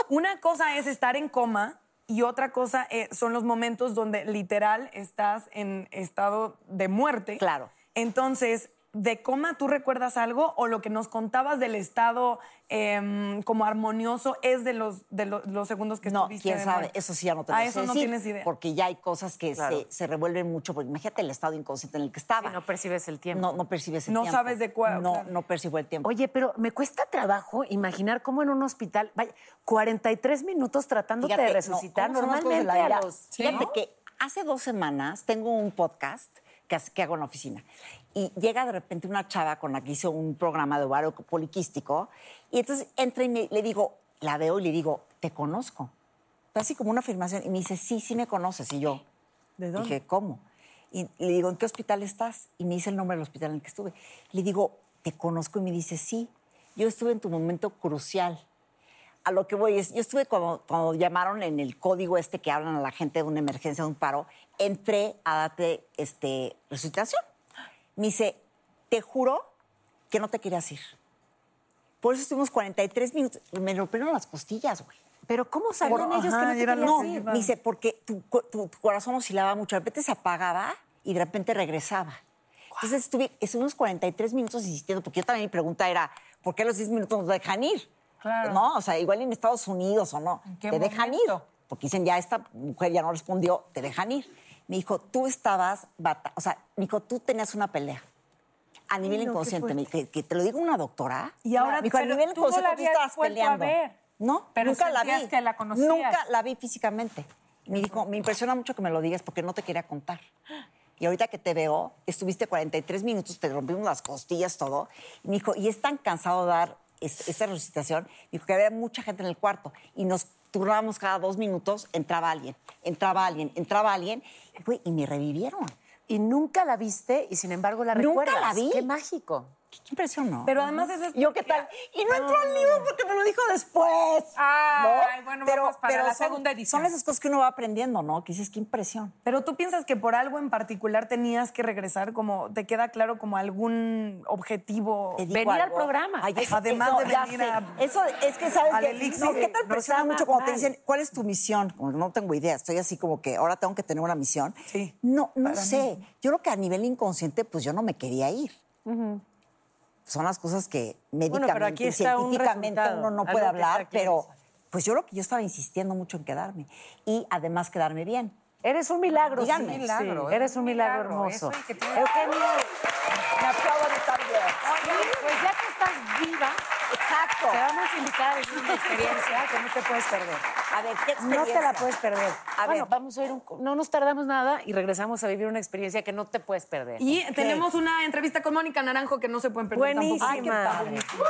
Una cosa es estar en coma y otra cosa eh, son los momentos donde literal estás en estado de muerte. Claro. Entonces, ¿de coma tú recuerdas algo o lo que nos contabas del estado em, como armonioso es de los, de lo- los segundos que No, estuviste quién de sabe, eso sí ya no te A lo sé eso no decir, tienes idea. Porque ya hay cosas que Claro. se, se revuelven mucho. Porque imagínate el estado inconsciente en el que estaba. Sí, no percibes el tiempo. No, no percibes el No tiempo. sabes de cuál- No, claro. no percibo el tiempo. Oye, pero me cuesta trabajo imaginar cómo en un hospital, vaya, 43 minutos tratándote Fíjate, de no, resucitar. ¿cómo son las cosas de Normalmente la a los... Fíjate ¿no? que hace dos semanas tengo un podcast que, hago en la oficina. Y llega de repente una chava con la que hizo un programa de ovario poliquístico. Y entonces entra y me- le digo, la veo y le digo, te conozco. Así como una afirmación. Y me dice, sí, sí me conoces. Y yo, ¿De dónde? Dije, ¿cómo? Y le digo, ¿en qué hospital estás? Y me dice el nombre del hospital en el que estuve. Le digo, ¿te conozco? Y me dice, sí, yo estuve en tu momento crucial. A lo que voy es, yo estuve cuando, cuando llamaron en el código este que hablan a la gente de una emergencia, de un paro, entré a darte este, resucitación. Me dice, te juro que no te querías ir. Por eso estuvimos 43 minutos. Me rompieron las costillas, güey. Pero ¿cómo sabían Por- ellos ajá, que no te ir? Me dice, porque tu, tu- tu corazón oscilaba mucho, de repente se apagaba y de repente regresaba. Entonces estuve, estuvimos 43 minutos insistiendo, porque yo también mi pregunta era, ¿por qué a los 10 minutos nos dejan ir? Claro. No, o sea, igual en Estados Unidos o no, ¿En qué te dejan momento? ir. Porque dicen, ya esta mujer ya no respondió, te dejan ir. Me dijo, tú estabas, bata o sea, me dijo, tú tenías una pelea. A nivel no, inconsciente, me que, que te lo digo una doctora. Y ahora, me dijo, a nivel tú no inconsciente tú habías estabas vuelto a peleando. ver. No, Pero nunca la vi. que la conocías. Nunca la vi físicamente. Me dijo, me impresiona mucho que me lo digas porque no te quería contar. Y ahorita que te veo, estuviste 43 minutos, te rompimos las costillas, todo. Y me dijo, y es tan cansado dar es- esta resucitación. Dijo que había mucha gente en el cuarto y nos turnábamos cada dos minutos, entraba alguien, entraba alguien, entraba alguien. Y, y me revivieron. y nunca la viste y sin embargo la Nunca recuerdas. la vi. Qué mágico. Qué impresión, ¿no? Pero además eso es ¿Yo qué tal? Y no entró al libro porque me lo dijo después. ¿no? bueno, vamos para la segunda edición. Son esas cosas que uno va aprendiendo, ¿no? Que dices, qué impresión. Pero tú piensas que por algo en particular tenías que regresar, como te queda claro como algún objetivo. Algo. Ay, es- además no, de venir a. Eso es que sabes al que elixir. no, ¿qué tal No, presiona mucho cuando te dicen cuál es tu misión? Como no tengo idea, estoy así como que ahora tengo que tener una misión. Sí. No, no sé. Yo creo que a nivel inconsciente, pues yo no me quería ir. Son las cosas que médicamente, pero aquí está un científicamente uno no puede hablar, pero pues yo creo que yo estaba insistiendo mucho en quedarme y además quedarme bien. Eres un milagro, Díganme. sí. milagro, Sí, Eres un milagro, milagro, hermoso. eso que Eugenio, Me aplaudo también. oye, pues ya que estás viva. Te vamos a invitar a vivir una experiencia que no te puedes perder. A ver, ¿qué No te la experiencia? puedes perder. A bueno, ver. vamos a ir un... No nos tardamos nada y regresamos a vivir una experiencia que no te puedes perder. Y tenemos una entrevista con Mónica Naranjo que no se pueden perder tampoco. Ay, buenísima.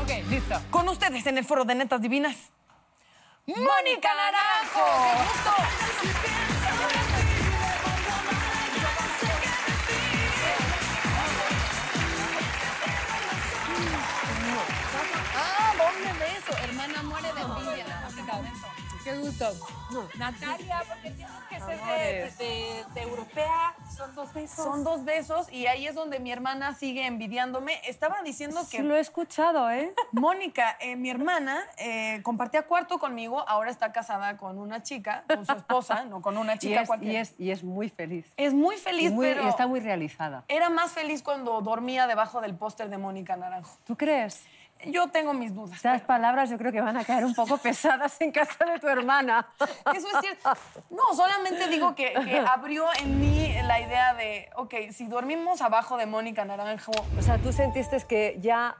Ok, listo. Con ustedes en el foro de Netas Divinas. ¡Mónica Naranjo! ¡Qué gusto! Qué gusto. Natalia, porque tienes que ser de, de- de europea. Son dos besos. Son dos besos y ahí es donde mi hermana sigue envidiándome. Estaba diciendo que... Sí, lo he escuchado, ¿eh? (laughs) Mónica, eh, mi hermana, eh, compartía cuarto conmigo, ahora está casada con una chica, con su esposa, (laughs) no con una Y chica es, cualquiera. y, es, y es muy feliz. Es muy feliz, Y muy- pero y está muy realizada. era más feliz cuando dormía debajo del póster de Mónica Naranjo. ¿Tú crees? Yo tengo mis dudas. Estas palabras yo creo que van a caer un poco (laughs) pesadas en casa de tu hermana. Eso es cierto. No, solamente digo que, que (laughs) abrió en mí la idea de, ok, si dormimos abajo de Mónica Naranjo, O sea, tú sentiste que ya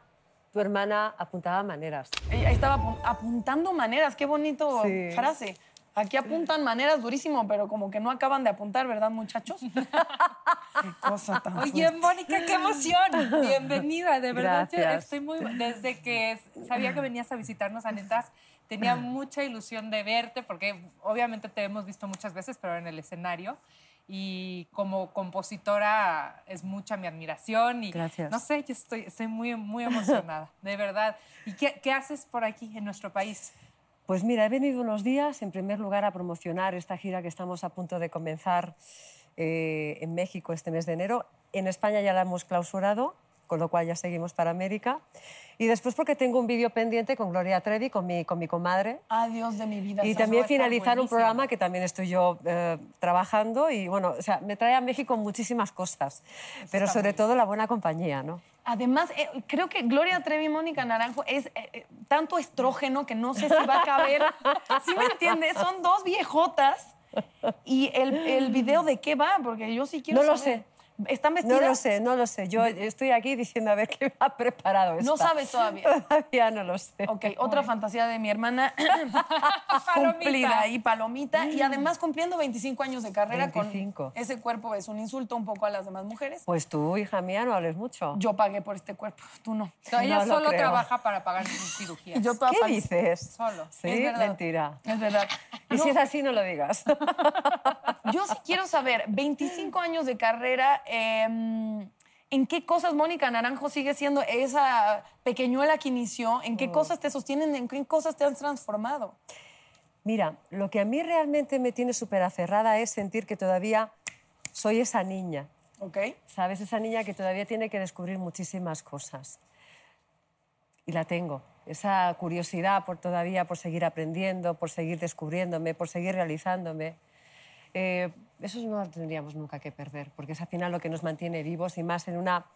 tu hermana apuntaba maneras. ella estaba apun- apuntando maneras, qué bonito Sí. frase. Aquí apuntan maneras durísimo, pero como que no acaban de apuntar, ¿verdad, muchachos? (laughs) qué cosa tan Oye, fuerte. Mónica, qué emoción. Bienvenida, de verdad. yo estoy muy. Desde que sabía que venías a visitarnos a Netas, tenía (laughs) mucha ilusión de verte, porque obviamente te hemos visto muchas veces, pero en el escenario. Y como compositora es mucha mi admiración y Gracias. no sé, yo estoy, estoy muy, muy emocionada, de verdad. ¿Y qué, qué haces por aquí en nuestro país? Pues mira, he venido unos días, en primer lugar, a promocionar esta gira que estamos a punto de comenzar eh, en México este mes de enero. En España ya la hemos clausurado, con lo cual ya seguimos para América. Y después porque tengo un vídeo pendiente con Gloria Trevi, con mi, con mi comadre. Adiós de mi vida. Y también finalizar un programa que también estoy yo eh, trabajando y bueno, o sea, me trae a México muchísimas cosas, pero sobre todo la buena compañía, ¿no? Además, eh, creo que Gloria Trevi y Mónica Naranjo es eh, eh, tanto estrógeno que no sé si va a caber. (laughs) ¿Sí me entiendes? Son dos viejotas. ¿Y el, el video de qué va? Porque yo sí quiero No lo sé. ¿Están vestidas? No lo sé, no lo sé. Yo estoy aquí diciendo a ver qué me ha preparado esta. No sabes todavía. (laughs) Todavía no lo sé. Ok, otra fantasía de mi hermana (laughs) (laughs) cumplida y palomita. Y además cumpliendo 25 años de carrera 25. con ese cuerpo es un insulto un poco a las demás mujeres. Pues tú, hija mía, no hables mucho. Yo pagué por este cuerpo, tú no. No, ella No solo creo. trabaja para pagar sus cirugías. Yo ¿Qué dices? Solo. Sí, Es verdad. mentira. Es verdad. Y si es así, no lo digas. Yo sí quiero saber, 25 años de carrera, eh, ¿en qué cosas Mónica Naranjo sigue siendo esa pequeñuela que inició? ¿En Oh. qué cosas te sostienen? ¿En qué cosas te has transformado? Mira, lo que a mí realmente me tiene súper aferrada es sentir que todavía soy esa niña. ¿Ok? ¿Sabes? Esa niña que todavía tiene que descubrir muchísimas cosas. Y la tengo. Esa curiosidad por todavía, por seguir aprendiendo, por seguir descubriéndome, por seguir realizándome. Eh, eso no lo tendríamos nunca que perder, porque es al final lo que nos mantiene vivos y más en una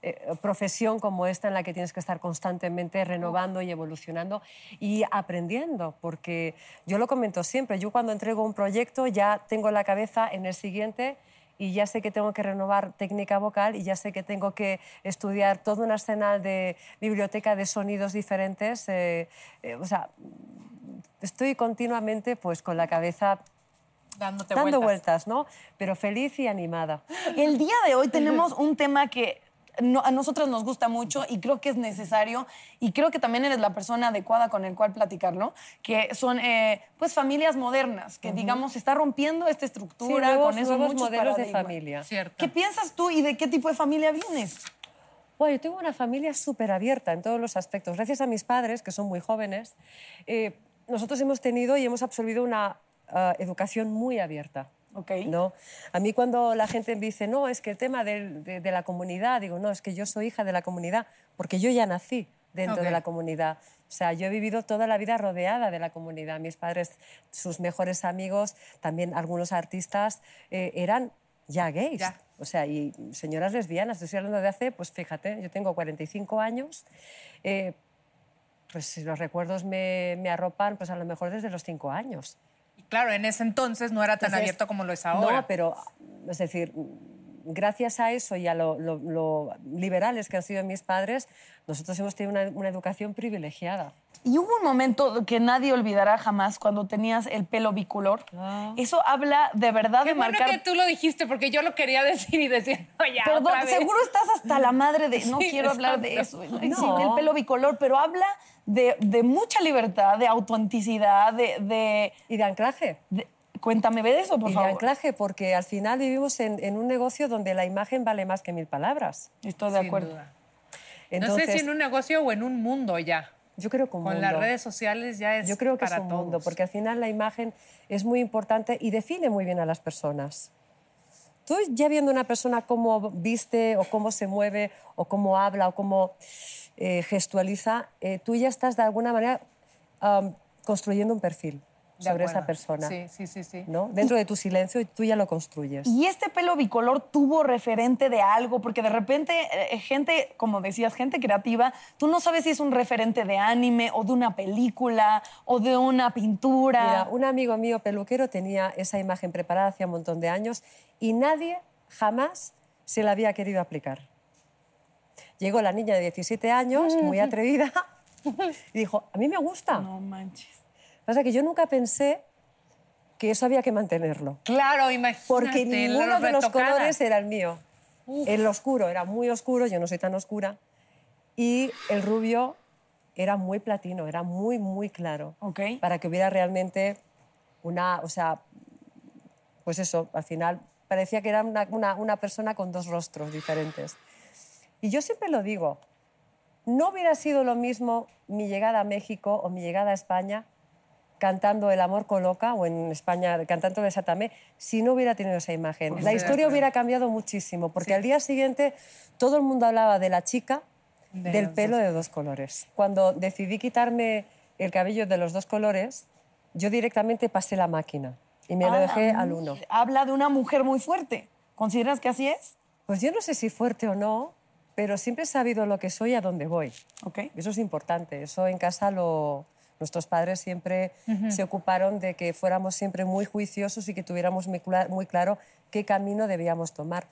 eh, profesión como esta en la que tienes que estar constantemente renovando y evolucionando y aprendiendo, porque yo lo comento siempre, yo cuando entrego un proyecto ya tengo la cabeza en el siguiente y ya sé que tengo que renovar técnica vocal y ya sé que tengo que estudiar todo un arsenal de biblioteca de sonidos diferentes. eh, eh, o sea, estoy continuamente pues con la cabeza Dándote dando vueltas. vueltas, ¿no? Pero feliz y animada. El día de hoy tenemos (laughs) un tema que no- a nosotras nos gusta mucho y creo que es necesario y creo que también eres la persona adecuada con el cual platicarlo, que son eh, pues familias modernas, que digamos se está rompiendo esta estructura Sí, nuevos- con esos nuevos modelos de familia. Cierto. ¿Qué piensas tú y de qué tipo de familia vienes? Bueno, yo tengo una familia súper abierta en todos los aspectos. Gracias a mis padres, que son muy jóvenes, eh, nosotros hemos tenido y hemos absorbido una ah, educación muy abierta. ¿no? A mí cuando la gente me dice, no, es que el tema del- de, de la comunidad, digo, no, es que yo soy hija de la comunidad, porque yo ya nací dentro Ok. de la comunidad. O sea, yo he vivido toda la vida rodeada de la comunidad. Mis padres, sus mejores amigos, también algunos artistas, eh, eran ya gays. O sea, y señoras lesbianas, estoy hablando de hace, pues fíjate, yo tengo 45 años, eh, pues si los recuerdos me, me arropan, pues a lo mejor desde los 5 años. Claro, en ese entonces no era tan Entonces, abierto como lo es ahora. No, pero es decir, gracias a eso y a lo, lo- lo liberales que han sido mis padres, nosotros hemos tenido una, una educación privilegiada. Y hubo un momento que nadie olvidará jamás cuando tenías el pelo bicolor. Eso habla de verdad Qué de bueno marcar que tú lo dijiste porque yo lo quería decir y decir, no, ya, Perdón, otra vez". seguro estás hasta la madre de. No Sí, quiero hablar de eso. Ay, sí, No. el pelo bicolor, pero habla de, de mucha libertad, de autenticidad, de. de y de anclaje. Cuéntame de eso, por y favor. de anclaje, porque al final vivimos en, en un negocio donde la imagen vale más que mil palabras. Estoy de Sin acuerdo. duda. Entonces, no sé si en un negocio o en un mundo ya. Yo creo que un Con mundo. las redes sociales ya es Yo creo que para es un mundo, todos. porque al final la imagen es muy importante y define muy bien a las personas. Tú ya viendo una persona cómo viste o cómo se mueve o cómo habla o cómo eh, gestualiza, eh, tú ya estás de alguna manera am, construyendo un perfil sobre esa persona. Sí, sí, sí, sí. ¿no? Dentro de tu silencio tú ya lo construyes. Y este pelo bicolor tuvo referente de algo, porque de repente, eh, gente, como decías, gente creativa, tú no sabes si es un referente de anime o de una película o de una pintura. Mira, un amigo mío peluquero tenía esa imagen preparada hace un montón de años y nadie jamás se la había querido aplicar. Llegó la niña de 17 años, muy (laughs) atrevida, (laughs) y dijo, a mí me gusta. No manches. Pasa que yo nunca pensé que eso había que mantenerlo. Claro, imagínate. Porque ninguno de los colores era el mío. El oscuro era muy oscuro, yo no soy tan oscura. Y el rubio era muy platino, era muy, muy claro. Para que hubiera realmente una, o sea, pues eso, al final parecía que era una, una- una persona con dos rostros diferentes. Y yo siempre lo digo, no hubiera sido lo mismo mi llegada a México o mi llegada a España cantando El amor coloca o en España cantando Desátame si no hubiera tenido esa imagen. Pues La historia hubiera cambiado muchísimo porque al día siguiente todo el mundo hablaba de la chica De del pelo de dos colores. Cuando decidí quitarme el cabello de los dos colores, yo directamente pasé la máquina y me lo dejé al uno. Habla de una mujer muy fuerte. ¿Consideras que así es? Pues yo no sé si fuerte o no, pero siempre he sabido lo que soy y a dónde voy. Eso es importante. Eso en casa lo... Nuestros padres siempre se ocuparon de que fuéramos siempre muy juiciosos y que tuviéramos muy claro qué camino debíamos tomar.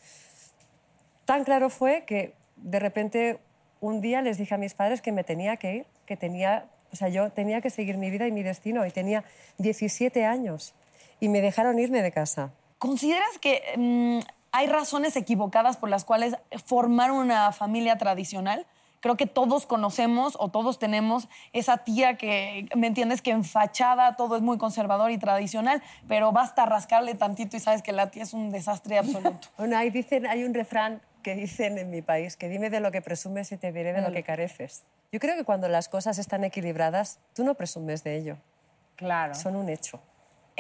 Tan claro fue que de repente un día les dije a mis padres que me tenía que ir, que tenía, o sea, yo tenía que seguir mi vida y mi destino y tenía 17 años y me dejaron irme de casa. ¿Consideras que mm, hay razones equivocadas por las cuales formar una familia tradicional? Creo que todos conocemos o todos tenemos esa tía que, ¿me entiendes? Que en fachada todo es muy conservador y tradicional, pero basta rascarle tantito y sabes que la tía es un desastre absoluto. (laughs) Bueno, ahí dicen, hay un refrán que dicen en mi país, que dime de lo que presumes y te diré de lo Mm. que careces. Yo creo que cuando las cosas están equilibradas, tú no presumes de ello. Claro. Son un hecho.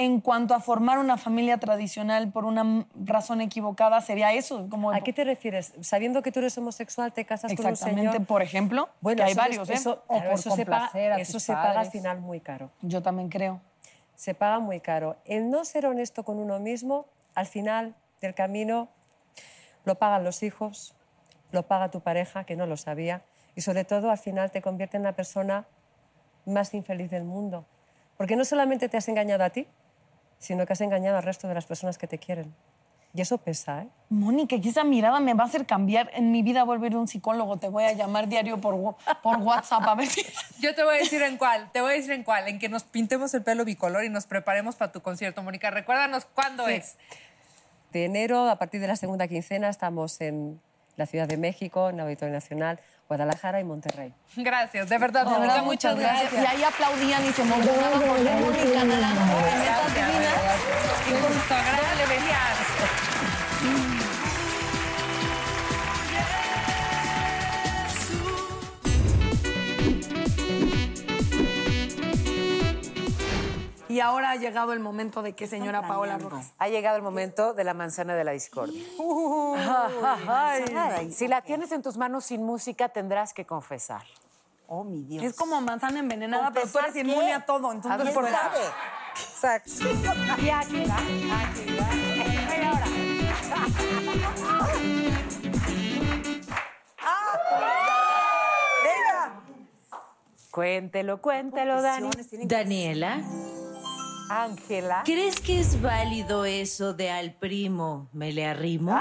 En cuanto a formar una familia tradicional por una razón equivocada, sería eso. Como ¿A qué te refieres? Sabiendo que tú eres homosexual, te casas con un Exactamente, señor. por ejemplo, Bueno, que hay es- varios, ¿eh? Eso, O claro, por eso se paga, eso se paga al final muy caro. Yo también creo. Se paga muy caro. El no ser honesto con uno mismo, al final del camino, lo pagan los hijos, lo paga tu pareja, que no lo sabía, y sobre todo al final te convierte en la persona más infeliz del mundo. Porque no solamente te has engañado a ti, sino que has engañado al resto de las personas que te quieren. Y eso pesa, ¿eh? Mónica, que esa mirada me va a hacer cambiar. En mi vida volver un psicólogo. Te voy a llamar diario por, por WhatsApp a ver si... (laughs) Yo te voy a decir en cuál, te voy a decir en cuál, en que nos pintemos el pelo bicolor y nos preparemos para tu concierto, Mónica. Recuérdanos cuándo Sí. es. De enero, a partir de la segunda quincena, estamos en la Ciudad de México, en Auditorio Nacional, Guadalajara y Monterrey. Gracias, de verdad, De Mónica, verdad, muchas gracias. Y ahí aplaudían y se emocionaban por ver Mónica Naranjo. Netas divinas. Qué gusto, gracias. Y ahora ha llegado el momento de que señora Paola Rojas. Ha llegado el momento de la manzana de la discordia. Ay, si la tienes en tus manos sin música, tendrás que confesar. Oh, mi Dios. Es como manzana envenenada, pero tú eres ¿Confesar inmune qué? a todo. Entonces, ¿Quién por? Exacto. Y aquí va, aquí va. Venga. Cuéntelo, cuéntelo, Dani. Daniela, Ángela. ¿crees que es válido eso de al primo me le arrimo?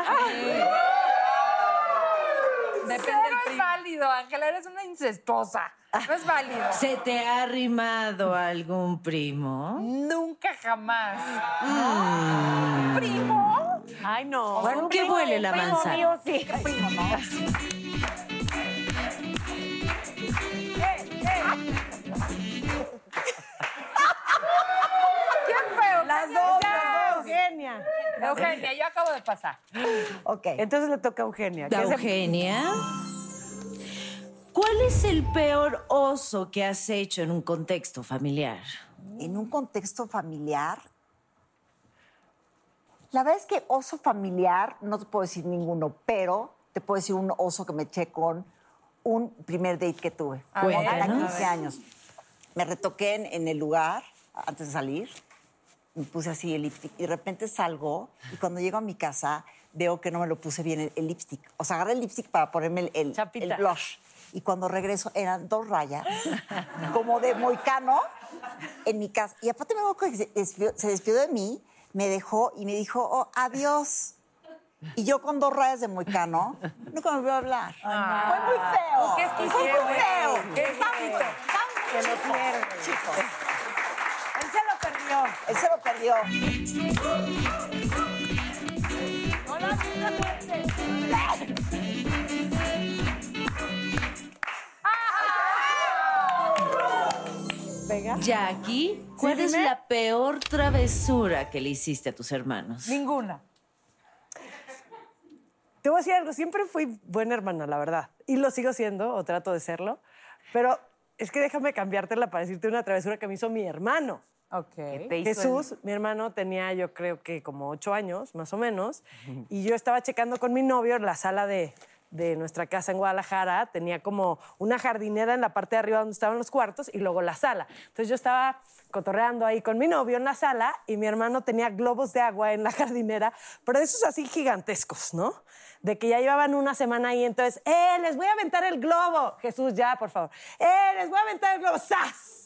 Depende Cero es válido, Ángela, eres una incestuosa. No es válido. (laughs) ¿Se te ha arrimado algún primo? Nunca jamás. Mm. ¿Primo? Ay, no. Bueno, Un ¿qué primo, huele un la primo manzana? mío, sí. Primo, ¿no? Eugenia. (laughs) Eugenia, yo acabo de pasar. Ok. Entonces le toca a Eugenia. es de- Eugenia, ¿cuál es el peor oso que has hecho en un contexto familiar? En un contexto familiar. La verdad es que oso familiar, no te puedo decir ninguno, pero te puedo decir un oso que me eché con un primer date que tuve. A Cuando ver. tenía Cuéntanos. 15 años. Me retoqué en, en el lugar antes de salir. Me puse así el lipstick y de repente salgo y cuando llego a mi casa veo que no me lo puse bien el, el lipstick. O sea, agarré el lipstick para ponerme el, el, el blush. Y cuando regreso eran dos rayas, (laughs) como de moicano, en mi casa. Y aparte me acuerdo que se despidió, se despidió de mí, me dejó y me dijo, oh, adiós. Y yo con dos rayas de moicano, nunca me volvió a hablar. Fue muy feo. Pues, ¿qué Fue muy feo. ¿Qué Está. Se lo pierde. Chicos. Él se lo perdió. Él se lo perdió. Jackie, ¿cuál es la peor travesura que le hiciste a tus hermanos? Ninguna. Te voy a decir algo, siempre fui buena hermana, la verdad. Y lo sigo siendo, o trato de serlo. Pero es que déjame cambiártela para decirte una travesura que me hizo mi hermano. Ok. te hizo Jesús, mi hermano, tenía yo creo que como ocho años, más o menos, y yo estaba checando con mi novio en la sala de, de nuestra casa en Guadalajara. Tenía como una jardinera en la parte de arriba donde estaban los cuartos y luego la sala. Entonces yo estaba cotorreando ahí con mi novio en la sala y mi hermano tenía globos de agua en la (laughs) jardinera, pero de esos así gigantescos, ¿no? De que ya llevaban una semana ahí, entonces, ¡eh, les voy a aventar el globo! Jesús, ya, por favor. ¡Eh, les voy a aventar el globo! ¡Sas!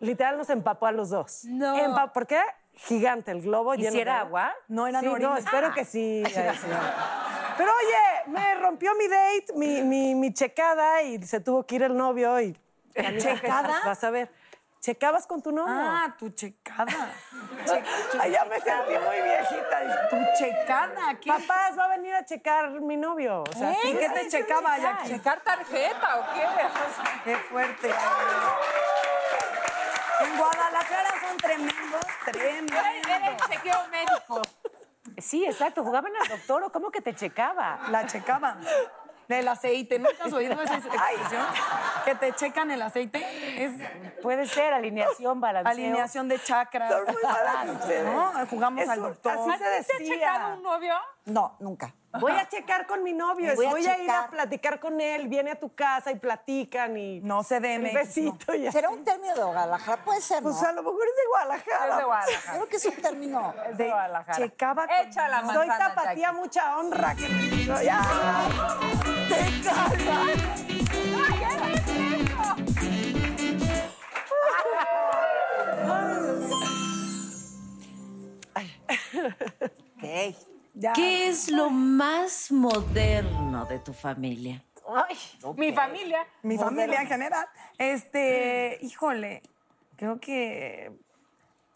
Literal nos empapó a los dos. No. Empa- ¿Por qué? Gigante el globo. ¿Y lleno si era de- agua? No eran Sí, no, espero que sí. ay, sí. Pero oye, me rompió mi date, mi, mi, mi checada y se tuvo que ir el novio y... ¿Checada? Vas a ver. ¿Checabas con tu novio? Ah, tu checada. (laughs) Ay, ya me sentí muy viejita. Tu checada. ¿Qué? Papás, va a venir a checar mi novio. O sea, ¿Eh? sí, ¿Qué te checaba, Jackie? ¿Checar tarjeta o qué? Qué fuerte. En Guadalajara son tremendos, tremendos. Era el chequeo médico. Sí, exacto. ¿Jugaban al doctor o cómo que te checaba? La checaban. Del aceite. ¿Nunca has oído esa expresión? Que te checan el aceite. Es Puede ser alineación, (laughs) balanceo. alineación de chakras. Son muy malas (laughs) ustedes. No, jugamos Eso, al doctor. así se ¿Te ha decía. checado un novio? No, nunca. Voy a checar con mi novio, Voy voy, a a, ir a platicar con él, viene a tu casa y platican y No se el deme. besito y así. ¿Será un término de Guadalajara? Puede ser, ¿no? Pues a lo mejor es de Guadalajara. Es de Guadalajara. Creo que es un término. Es de Guadalajara. Checaba con- Echa la Soy manzana, tapatía, Jackie. mucha honra. Que me digo, ya. (laughs) ¡Te calmas! Ok. Ya. ¿Qué es lo más moderno de tu familia? Mi familia. Mi familia en general. Este, híjole, creo que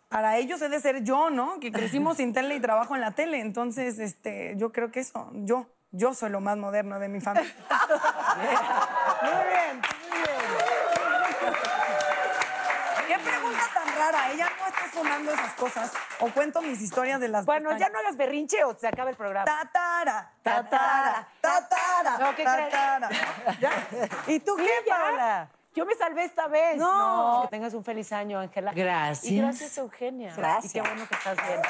para ellos he de ser yo, ¿no? Que crecimos sin tele y trabajo en la tele. Entonces, este, yo creo que eso, yo. yo soy lo más moderno de mi familia. (laughs) muy bien. Sonando esas cosas. O cuento mis historias de las Bueno, ya no hagas berrinche o se acaba el programa. Tatara, tatara, tatara, No, ¿qué crees? tatara. ¿Y tú qué. Paola? Yo me salvé esta vez. No. Que tengas un feliz año, Ángela. Gracias. Y gracias, Eugenia. Gracias. Y qué bueno que estás bien.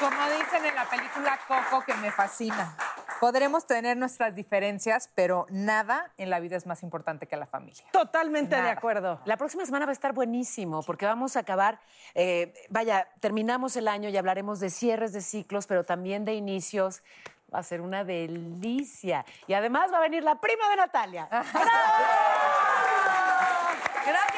Como dicen en la película Coco, que me fascina. Podremos tener nuestras diferencias, pero nada en la vida es más importante que la familia. Totalmente de acuerdo. La próxima semana va a estar buenísimo porque vamos a acabar, eh, vaya, terminamos el año y hablaremos de cierres de ciclos, pero también de inicios. Va a ser una delicia. Y además va a venir la prima de Natalia. (laughs) ¡Gracias,